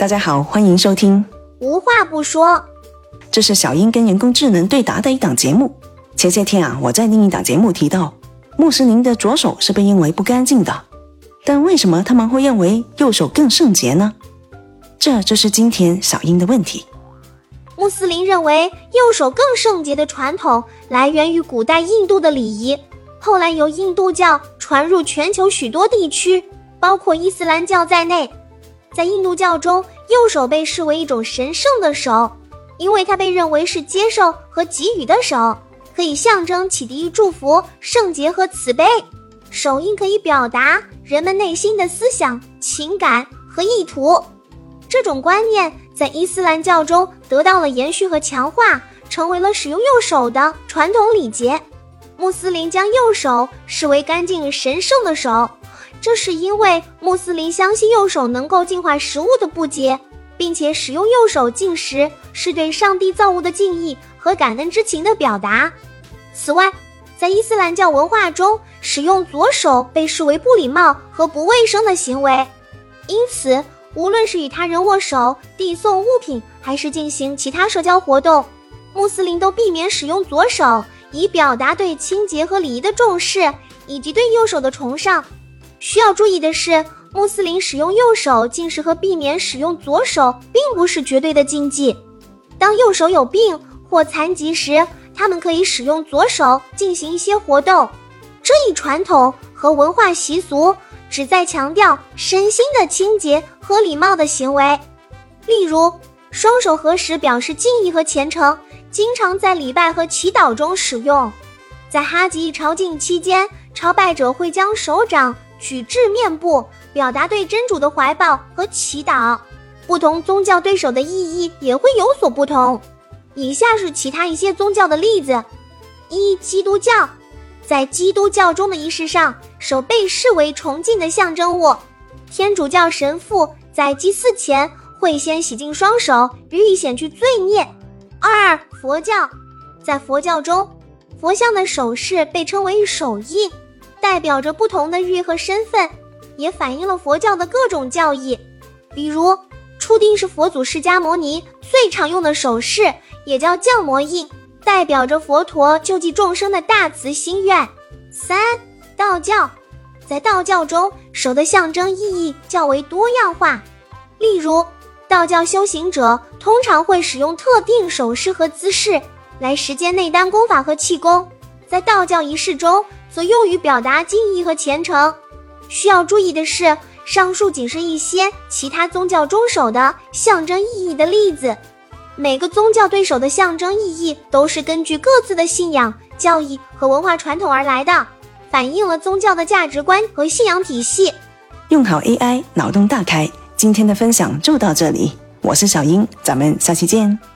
大家好，欢迎收听。无话不说，这是小英跟人工智能对答的一档节目。前些天啊，我在另一档节目提到，穆斯林的左手是被认为不干净的，但为什么他们会认为右手更圣洁呢？这就是今天小英的问题。穆斯林认为右手更圣洁的传统来源于古代印度的礼仪，后来由印度教传入全球许多地区，包括伊斯兰教在内。在印度教中，右手被视为一种神圣的手，因为它被认为是接受和给予的手，可以象征启迪祝福、圣洁和慈悲。手印可以表达人们内心的思想、情感和意图。这种观念在伊斯兰教中得到了延续和强化，成为了使用右手的传统礼节。穆斯林将右手视为干净神圣的手，这是因为穆斯林相信右手能够净化食物的不洁，并且使用右手进食是对上帝造物的敬意和感恩之情的表达。此外，在伊斯兰教文化中，使用左手被视为不礼貌和不卫生的行为，因此。无论是与他人握手、递送物品，还是进行其他社交活动，穆斯林都避免使用左手，以表达对清洁和礼仪的重视，以及对右手的崇尚。需要注意的是，穆斯林使用右手进食和避免使用左手，并不是绝对的禁忌。当右手有病或残疾时，他们可以使用左手进行一些活动。这一传统和文化习俗。旨在强调身心的清洁和礼貌的行为，例如双手合十表示敬意和虔诚，经常在礼拜和祈祷中使用。在哈吉朝觐期间，朝拜者会将手掌举至面部，表达对真主的怀抱和祈祷。不同宗教对手的意义也会有所不同。以下是其他一些宗教的例子：一、基督教。在基督教中的仪式上，手被视为崇敬的象征物。天主教神父在祭祀前会先洗净双手，予以显去罪孽。二、佛教，在佛教中，佛像的手势被称为手印，代表着不同的玉和身份，也反映了佛教的各种教义。比如，初定是佛祖释迦牟尼最常用的手势，也叫降魔印。代表着佛陀救济众生的大慈心愿。三、道教，在道教中，手的象征意义较为多样化。例如，道教修行者通常会使用特定手势和姿势来实践内丹功法和气功，在道教仪式中则用于表达敬意和虔诚。需要注意的是，上述仅是一些其他宗教中手的象征意义的例子。每个宗教对手的象征意义都是根据各自的信仰、教义和文化传统而来的，反映了宗教的价值观和信仰体系。用好 AI，脑洞大开。今天的分享就到这里，我是小英，咱们下期见。